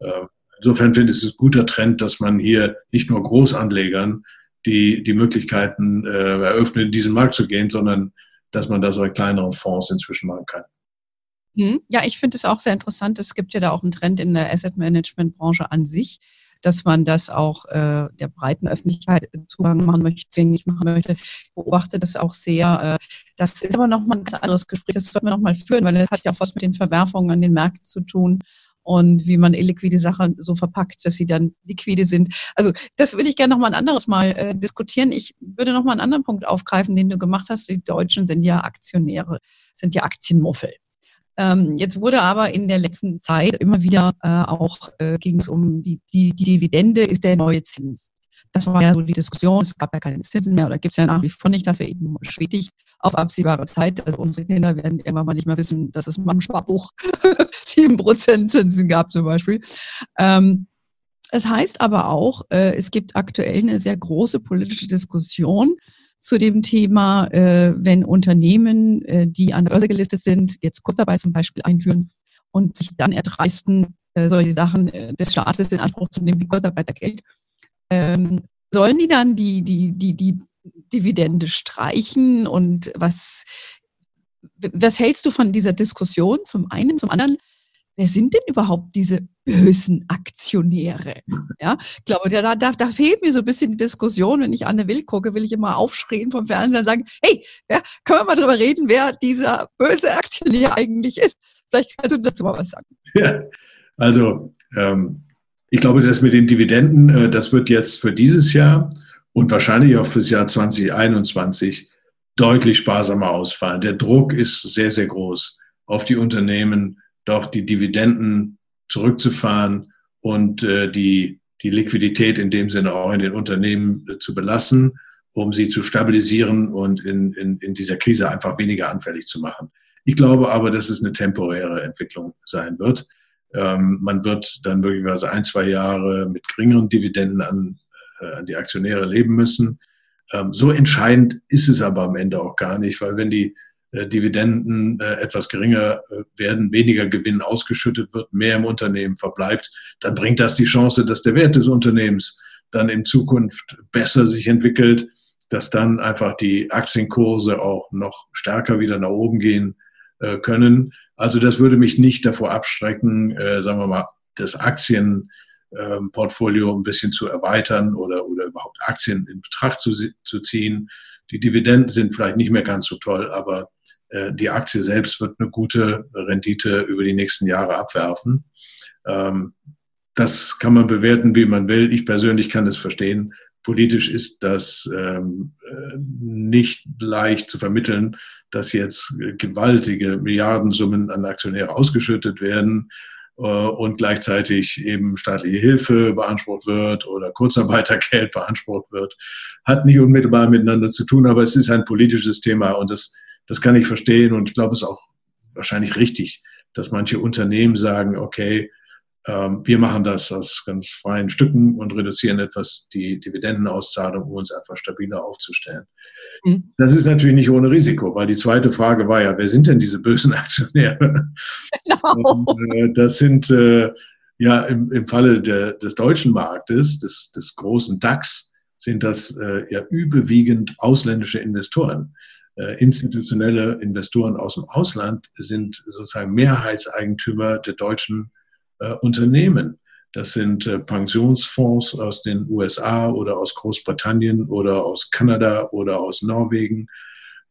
Ähm, insofern finde ich es ein guter Trend, dass man hier nicht nur Großanlegern die, die Möglichkeiten äh, eröffnen, in diesen Markt zu gehen, sondern dass man das auch in kleineren Fonds inzwischen machen kann. Mhm. Ja, ich finde es auch sehr interessant. Es gibt ja da auch einen Trend in der Asset Management Branche an sich, dass man das auch äh, der breiten Öffentlichkeit Zugang machen möchte, nicht machen möchte. Ich beobachte das auch sehr. Äh, das ist aber nochmal ein ganz anderes Gespräch. Das sollten wir nochmal führen, weil das hat ja auch was mit den Verwerfungen an den Märkten zu tun und wie man illiquide Sachen so verpackt, dass sie dann liquide sind. Also das würde ich gerne nochmal ein anderes Mal äh, diskutieren. Ich würde nochmal einen anderen Punkt aufgreifen, den du gemacht hast. Die Deutschen sind ja Aktionäre, sind ja Aktienmuffel. Ähm, jetzt wurde aber in der letzten Zeit immer wieder äh, auch äh, ging es um die, die, die Dividende ist der neue Zins. Das war ja so die Diskussion. Es gab ja keine Zinsen mehr oder gibt es ja nach wie vor nicht, dass er eben stetig auf absehbare Zeit. Also unsere Kinder werden irgendwann mal nicht mehr wissen, dass es mal im Sparbuch 7% Zinsen gab zum Beispiel. Ähm, es heißt aber auch, äh, es gibt aktuell eine sehr große politische Diskussion zu dem Thema, äh, wenn Unternehmen, äh, die an der Börse gelistet sind, jetzt Kurzarbeit zum Beispiel einführen und sich dann erdreisten, äh, solche Sachen äh, des Staates in Anspruch zu nehmen wie Kurzarbeitergeld, ähm, sollen die dann die, die, die, die Dividende streichen und was, was hältst du von dieser Diskussion zum einen? Zum anderen, wer sind denn überhaupt diese bösen Aktionäre? Ja, ich glaube, da, da, da fehlt mir so ein bisschen die Diskussion. Wenn ich Anne Will gucke, will ich immer aufschreien vom Fernseher und sagen, hey, ja, können wir mal drüber reden, wer dieser böse Aktionär eigentlich ist? Vielleicht kannst du dazu mal was sagen. Ja, also ähm, ich glaube, das mit den Dividenden, äh, das wird jetzt für dieses Jahr und wahrscheinlich auch fürs Jahr 2021 deutlich sparsamer ausfallen. Der Druck ist sehr, sehr groß auf die Unternehmen, doch die Dividenden zurückzufahren und äh, die, die Liquidität in dem Sinne auch in den Unternehmen äh, zu belassen, um sie zu stabilisieren und in, in, in dieser Krise einfach weniger anfällig zu machen. Ich glaube aber, dass es eine temporäre Entwicklung sein wird. Ähm, man wird dann möglicherweise ein, zwei Jahre mit geringeren Dividenden an, äh, an die Aktionäre leben müssen. Ähm, so entscheidend ist es aber am Ende auch gar nicht, weil wenn die Dividenden äh, etwas geringer äh, werden, weniger Gewinn ausgeschüttet wird, mehr im Unternehmen verbleibt, dann bringt das die Chance, dass der Wert des Unternehmens dann in Zukunft besser sich entwickelt, dass dann einfach die Aktienkurse auch noch stärker wieder nach oben gehen können. Also das würde mich nicht davor abstrecken, sagen wir mal, das Aktienportfolio ein bisschen zu erweitern oder, oder überhaupt Aktien in Betracht zu, zu ziehen. Die Dividenden sind vielleicht nicht mehr ganz so toll, aber äh, die Aktie selbst wird eine gute Rendite über die nächsten Jahre abwerfen. Ähm, das kann man bewerten, wie man will. Ich persönlich kann es verstehen. Politisch ist das ähm, äh, nicht leicht zu vermitteln, dass jetzt gewaltige Milliardensummen an Aktionäre ausgeschüttet werden äh, und gleichzeitig eben staatliche Hilfe beansprucht wird oder Kurzarbeitergeld beansprucht wird. Hat nicht unmittelbar miteinander zu tun, aber es ist ein politisches Thema und das das kann ich verstehen und ich glaube, es ist auch wahrscheinlich richtig, dass manche Unternehmen sagen, okay, ähm, wir machen das aus ganz freien Stücken und reduzieren etwas die Dividendenauszahlung, um uns einfach stabiler aufzustellen. Mhm. Das ist natürlich nicht ohne Risiko, weil die zweite Frage war ja, wer sind denn diese bösen Aktionäre? Genau. Und, äh, das sind äh, ja im, im Falle der, des deutschen Marktes, des, des großen DAX, sind das äh, ja überwiegend ausländische Investoren. Äh, institutionelle Investoren aus dem Ausland sind sozusagen Mehrheitseigentümer der deutschen äh, Unternehmen. Das sind äh, Pensionsfonds aus den USA oder aus Großbritannien oder aus Kanada oder aus Norwegen.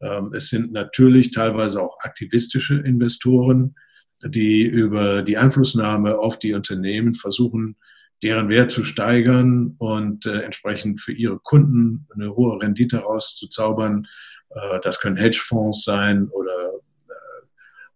Ähm, es sind natürlich teilweise auch aktivistische Investoren, die über die Einflussnahme auf die Unternehmen versuchen, deren Wert zu steigern und entsprechend für ihre Kunden eine hohe Rendite rauszuzaubern. Äh, das können Hedgefonds sein oder äh,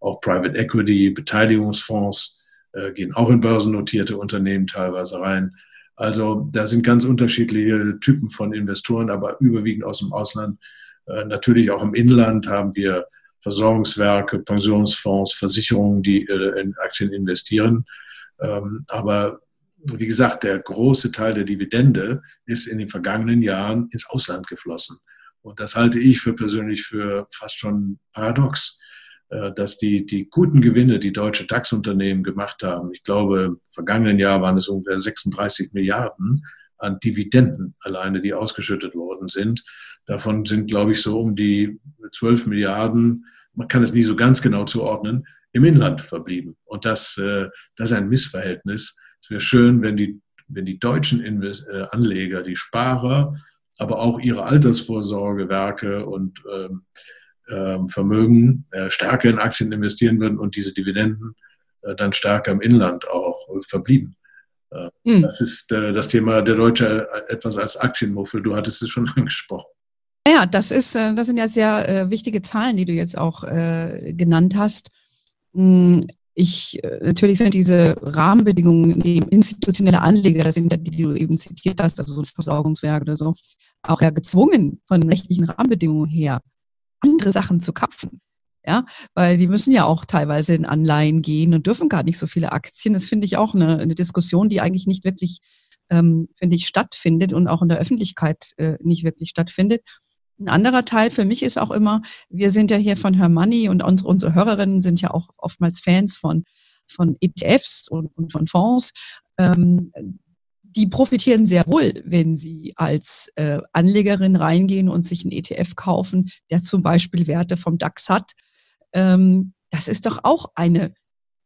auch Private Equity, Beteiligungsfonds äh, gehen auch in börsennotierte Unternehmen teilweise rein. Also da sind ganz unterschiedliche Typen von Investoren, aber überwiegend aus dem Ausland. Natürlich auch im Inland haben wir Versorgungswerke, Pensionsfonds, Versicherungen, die in Aktien investieren. Ähm, aber wie gesagt, der große Teil der Dividende ist in den vergangenen Jahren ins Ausland geflossen. Und das halte ich für persönlich für fast schon paradox, äh, dass die, die guten Gewinne, die deutsche DAX-Unternehmen gemacht haben, ich glaube, im vergangenen Jahr waren es ungefähr 36 Milliarden, an Dividenden alleine, die ausgeschüttet worden sind. Davon sind, glaube ich, so um die 12 Milliarden, man kann es nie so ganz genau zuordnen, im Inland verblieben. Und das, äh, das ist ein Missverhältnis. Es wäre schön, wenn die, wenn die deutschen äh, Anleger, die Sparer, aber auch ihre Altersvorsorgewerke und ähm, ähm, Vermögen äh, stärker in Aktien investieren würden und diese Dividenden äh, dann stärker im Inland auch verblieben. Mhm. Das ist äh, das Thema der Deutsche etwas als Aktienmuffel. Du hattest es schon angesprochen. Ja, das ist, das sind ja sehr wichtige Zahlen, die du jetzt auch genannt hast. Ich, natürlich sind diese Rahmenbedingungen, die institutionelle Anleger, das sind die, die du eben zitiert hast, also so ein Versorgungswerk oder so, auch ja gezwungen von rechtlichen Rahmenbedingungen her, andere Sachen zu kaufen. Ja, weil die müssen ja auch teilweise in Anleihen gehen und dürfen gar nicht so viele Aktien. Das finde ich auch eine, eine, Diskussion, die eigentlich nicht wirklich, ähm, finde ich, stattfindet und auch in der Öffentlichkeit äh, nicht wirklich stattfindet. Ein anderer Teil für mich ist auch immer, wir sind ja hier von Her Money und unsere, unsere Hörerinnen sind ja auch oftmals Fans von, von ETFs und, und von Fonds. Ähm, die profitieren sehr wohl, wenn sie als äh, Anlegerin reingehen und sich einen ETF kaufen, der zum Beispiel Werte vom DAX hat. Ähm, das ist doch auch eine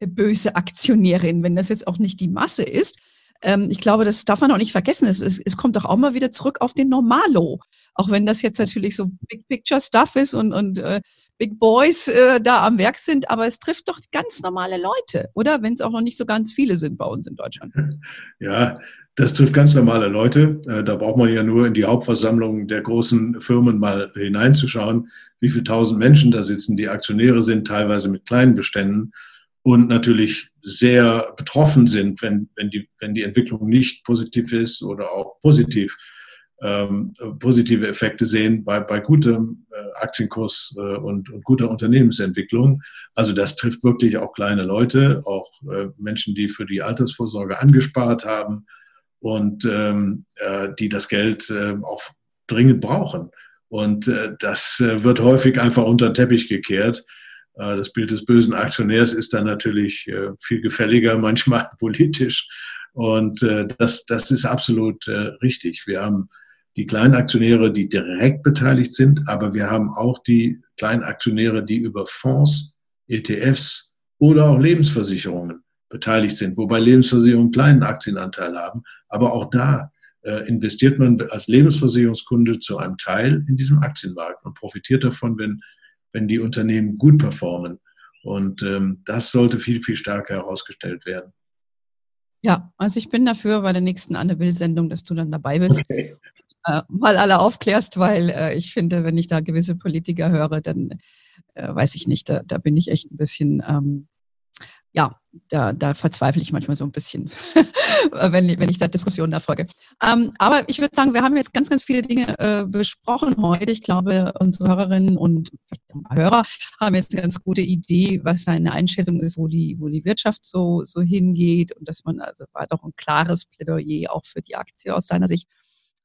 böse Aktionärin, wenn das jetzt auch nicht die Masse ist. Ähm, ich glaube, das darf man auch nicht vergessen. Es, es, es, kommt doch auch mal wieder zurück auf den Normalo. Auch wenn das jetzt natürlich so Big Picture Stuff ist und, und äh, Big Boys äh, da am Werk sind, aber es trifft doch ganz normale Leute, oder? Wenn es auch noch nicht so ganz viele sind bei uns in Deutschland. Ja, das trifft ganz normale Leute. Äh, da braucht man ja nur in die Hauptversammlung der großen Firmen mal hineinzuschauen, wie viele tausend Menschen da sitzen, die Aktionäre sind, teilweise mit kleinen Beständen und natürlich sehr betroffen sind, wenn, wenn, die, wenn die Entwicklung nicht positiv ist oder auch positiv ähm, positive Effekte sehen bei, bei gutem äh, Aktienkurs äh, und, und, guter Unternehmensentwicklung. Also das trifft wirklich auch kleine Leute, auch äh, Menschen, die für die Altersvorsorge angespart haben und ähm, äh, die das Geld äh, auch dringend brauchen. Und äh, das äh, wird häufig einfach unter den Teppich gekehrt. Äh, das Bild des bösen Aktionärs ist dann natürlich äh, viel gefälliger, manchmal politisch. Und äh, das, das ist absolut richtig. Wir haben die kleinen Aktionäre, die direkt beteiligt sind, aber wir haben auch die kleinen Aktionäre, die über Fonds, ETFs oder auch Lebensversicherungen beteiligt sind, wobei Lebensversicherungen einen kleinen Aktienanteil haben. Aber auch da investiert man als Lebensversicherungskunde zu einem Teil in diesem Aktienmarkt und profitiert davon, wenn, wenn die Unternehmen gut performen. Und ähm, das sollte viel, viel stärker herausgestellt werden. Ja, also ich bin dafür bei der nächsten Anne Will-Sendung, dass du dann dabei bist. Okay. Äh, mal alle aufklärst, weil äh, ich finde, wenn ich da gewisse Politiker höre, dann äh, weiß ich nicht, da, da bin ich echt ein bisschen ähm, ja, da, da verzweifle ich manchmal so ein bisschen, wenn, wenn ich da Diskussionen erfolge. Ähm, aber ich würde sagen, wir haben jetzt ganz, ganz viele Dinge äh, besprochen heute. Ich glaube, unsere Hörerinnen und Hörer haben jetzt eine ganz gute Idee, was seine Einschätzung ist, wo die, wo die Wirtschaft so, so hingeht und dass man, also war doch ein klares Plädoyer auch für die Aktie aus deiner Sicht.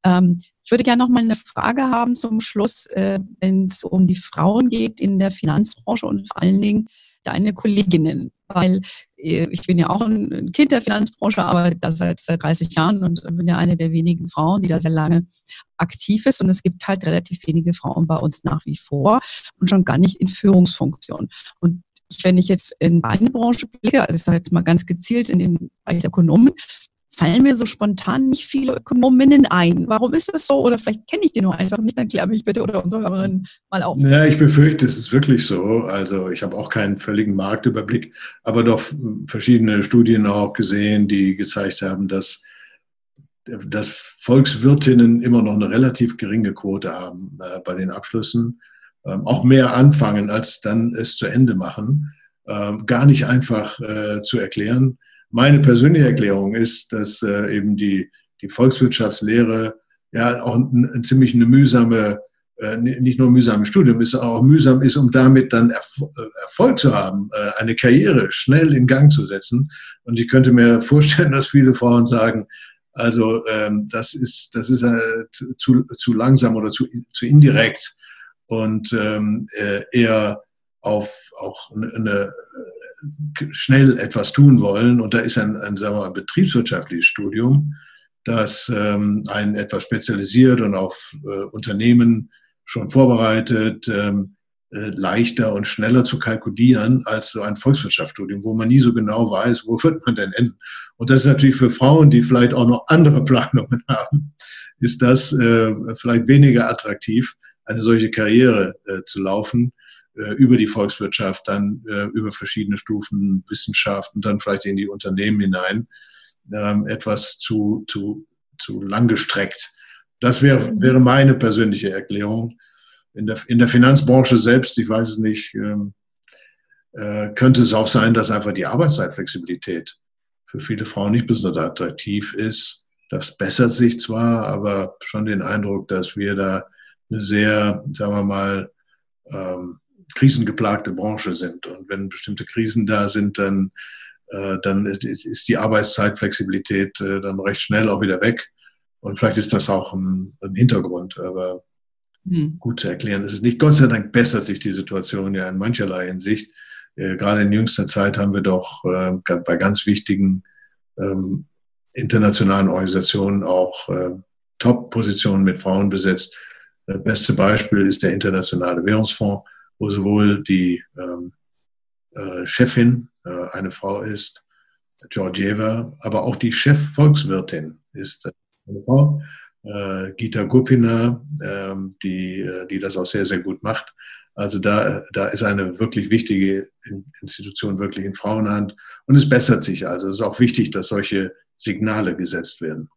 Ähm, ich würde gerne noch mal eine Frage haben zum Schluss, äh, wenn es um die Frauen geht in der Finanzbranche und vor allen Dingen deine Kolleginnen weil äh, ich bin ja auch ein Kind der Finanzbranche, arbeite da seit, seit 30 Jahren und bin ja eine der wenigen Frauen, die da sehr lange aktiv ist. Und es gibt halt relativ wenige Frauen bei uns nach wie vor und schon gar nicht in Führungsfunktionen. Und wenn ich jetzt in meine Branche blicke, also ich sage jetzt mal ganz gezielt in den Bereich der Ökonomen, fallen mir so spontan nicht viele Ökonominnen ein. Warum ist das so? Oder vielleicht kenne ich die nur einfach nicht. Dann klär mich bitte oder unsere Hörerinnen mal auf. Ja, ich befürchte, es ist wirklich so. Also ich habe auch keinen völligen Marktüberblick, aber doch verschiedene Studien auch gesehen, die gezeigt haben, dass, dass Volkswirtinnen immer noch eine relativ geringe Quote haben äh, bei den Abschlüssen. Ähm, auch mehr anfangen, als dann es zu Ende machen. Ähm, gar nicht einfach äh, zu erklären meine persönliche Erklärung ist, dass äh, eben die, die Volkswirtschaftslehre ja auch ein, ein ziemlich eine mühsame, äh, nicht nur ein mühsames Studium ist, auch mühsam ist, um damit dann Erf äh, Erfolg zu haben, äh, eine Karriere schnell in Gang zu setzen. Und ich könnte mir vorstellen, dass viele Frauen sagen, also ähm, das ist, das ist äh, zu, zu langsam oder zu, zu indirekt und ähm, äh, eher auf auch eine, schnell etwas tun wollen. Und da ist ein, ein, sagen wir mal, ein betriebswirtschaftliches Studium dass ähm, ein etwas spezialisiert und auf äh, Unternehmen schon vorbereitet, ähm, äh, leichter und schneller zu kalkulieren als so ein Volkswirtschaftsstudium, wo man nie so genau weiß, wo wird man denn enden. Und das ist natürlich für Frauen, die vielleicht auch noch andere Planungen haben, ist das äh, vielleicht weniger attraktiv, eine solche Karriere äh, zu laufen über die Volkswirtschaft, dann äh, über verschiedene Stufen Wissenschaft und dann vielleicht in die Unternehmen hinein, ähm, etwas zu, zu, zu langgestreckt. Das wäre, mhm. wäre meine persönliche Erklärung. In der, in der Finanzbranche selbst, ich weiß es nicht, ähm, äh, könnte es auch sein, dass einfach die Arbeitszeitflexibilität für viele Frauen nicht besonders attraktiv ist. Das bessert sich zwar, aber schon den Eindruck, dass wir da eine sehr, sagen wir mal, ähm, krisengeplagte Branche sind. Und wenn bestimmte Krisen da sind, dann, äh, dann ist die Arbeitszeitflexibilität äh, dann recht schnell auch wieder weg. Und vielleicht ist das auch ein, ein Hintergrund, aber hm. gut zu erklären ist es nicht. Gott sei Dank bessert sich die Situation ja in mancherlei Hinsicht. Äh, gerade in jüngster Zeit haben wir doch äh, bei ganz wichtigen ähm, internationalen Organisationen auch äh, Top-Positionen mit Frauen besetzt. Das beste Beispiel ist der Internationale Währungsfonds, wo sowohl die ähm, äh, Chefin äh, eine Frau ist, Georgieva, aber auch die Chefvolkswirtin ist eine Frau, äh, Gita Gupina, ähm, die, äh, die das auch sehr, sehr gut macht. Also da, da ist eine wirklich wichtige Institution wirklich in Frauenhand und es bessert sich. Also es ist auch wichtig, dass solche Signale gesetzt werden.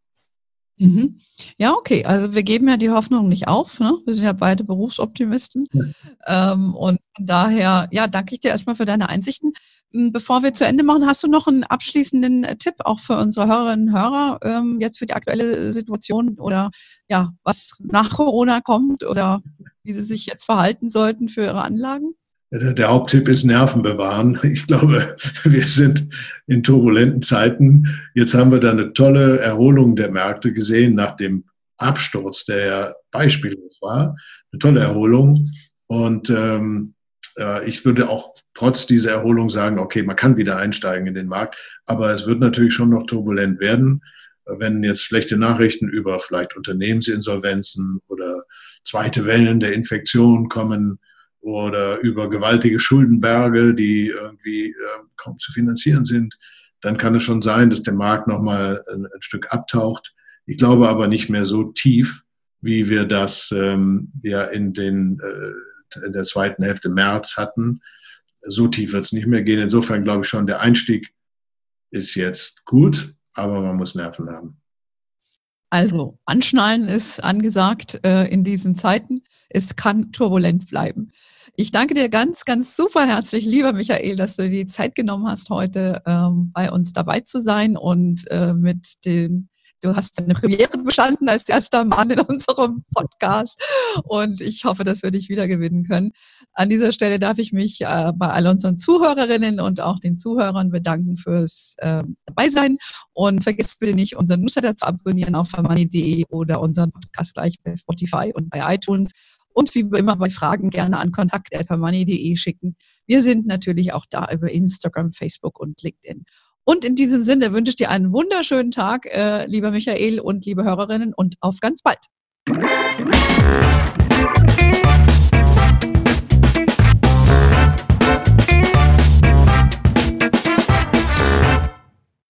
Mhm. Ja, okay. Also wir geben ja die Hoffnung nicht auf. Ne? Wir sind ja beide Berufsoptimisten. Ja. Ähm, und daher, ja, danke ich dir erstmal für deine Einsichten. Hm, bevor wir zu Ende machen, hast du noch einen abschließenden äh, Tipp auch für unsere Hörerinnen und Hörer ähm, jetzt für die aktuelle Situation oder ja, was nach Corona kommt oder wie sie sich jetzt verhalten sollten für ihre Anlagen? Der, der, Haupttipp ist Nerven bewahren. Ich glaube, wir sind in turbulenten Zeiten. Jetzt haben wir da eine tolle Erholung der Märkte gesehen nach dem Absturz, der ja beispiellos war. Eine tolle Erholung. Und ähm, äh, ich würde auch trotz dieser Erholung sagen, okay, man kann wieder einsteigen in den Markt, aber es wird natürlich schon noch turbulent werden. Wenn jetzt schlechte Nachrichten über vielleicht Unternehmensinsolvenzen oder zweite Wellen der Infektion kommen, oder über gewaltige Schuldenberge, die irgendwie äh, kaum zu finanzieren sind, dann kann es schon sein, dass der Markt nochmal ein, ein Stück abtaucht. Ich glaube aber nicht mehr so tief, wie wir das ähm, ja in, den, äh, in der zweiten Hälfte März hatten. So tief wird es nicht mehr gehen. Insofern glaube ich schon, der Einstieg ist jetzt gut, aber man muss Nerven haben. Also, anschnallen ist angesagt äh, in diesen Zeiten. Es kann turbulent bleiben. Ich danke dir ganz, ganz super herzlich, lieber Michael, dass du dir die Zeit genommen hast, heute ähm, bei uns dabei zu sein und äh, mit den Du hast eine Premiere bestanden als erster Mann in unserem Podcast und ich hoffe, dass wir dich wieder gewinnen können. An dieser Stelle darf ich mich äh, bei all unseren Zuhörerinnen und auch den Zuhörern bedanken fürs äh, Dabeisein und vergesst bitte nicht, unseren Newsletter zu abonnieren auf money.de oder unseren Podcast gleich bei Spotify und bei iTunes und wie immer bei Fragen gerne an kontakt.money.de schicken. Wir sind natürlich auch da über Instagram, Facebook und LinkedIn. Und in diesem Sinne wünsche ich dir einen wunderschönen Tag, äh, lieber Michael und liebe Hörerinnen, und auf ganz bald.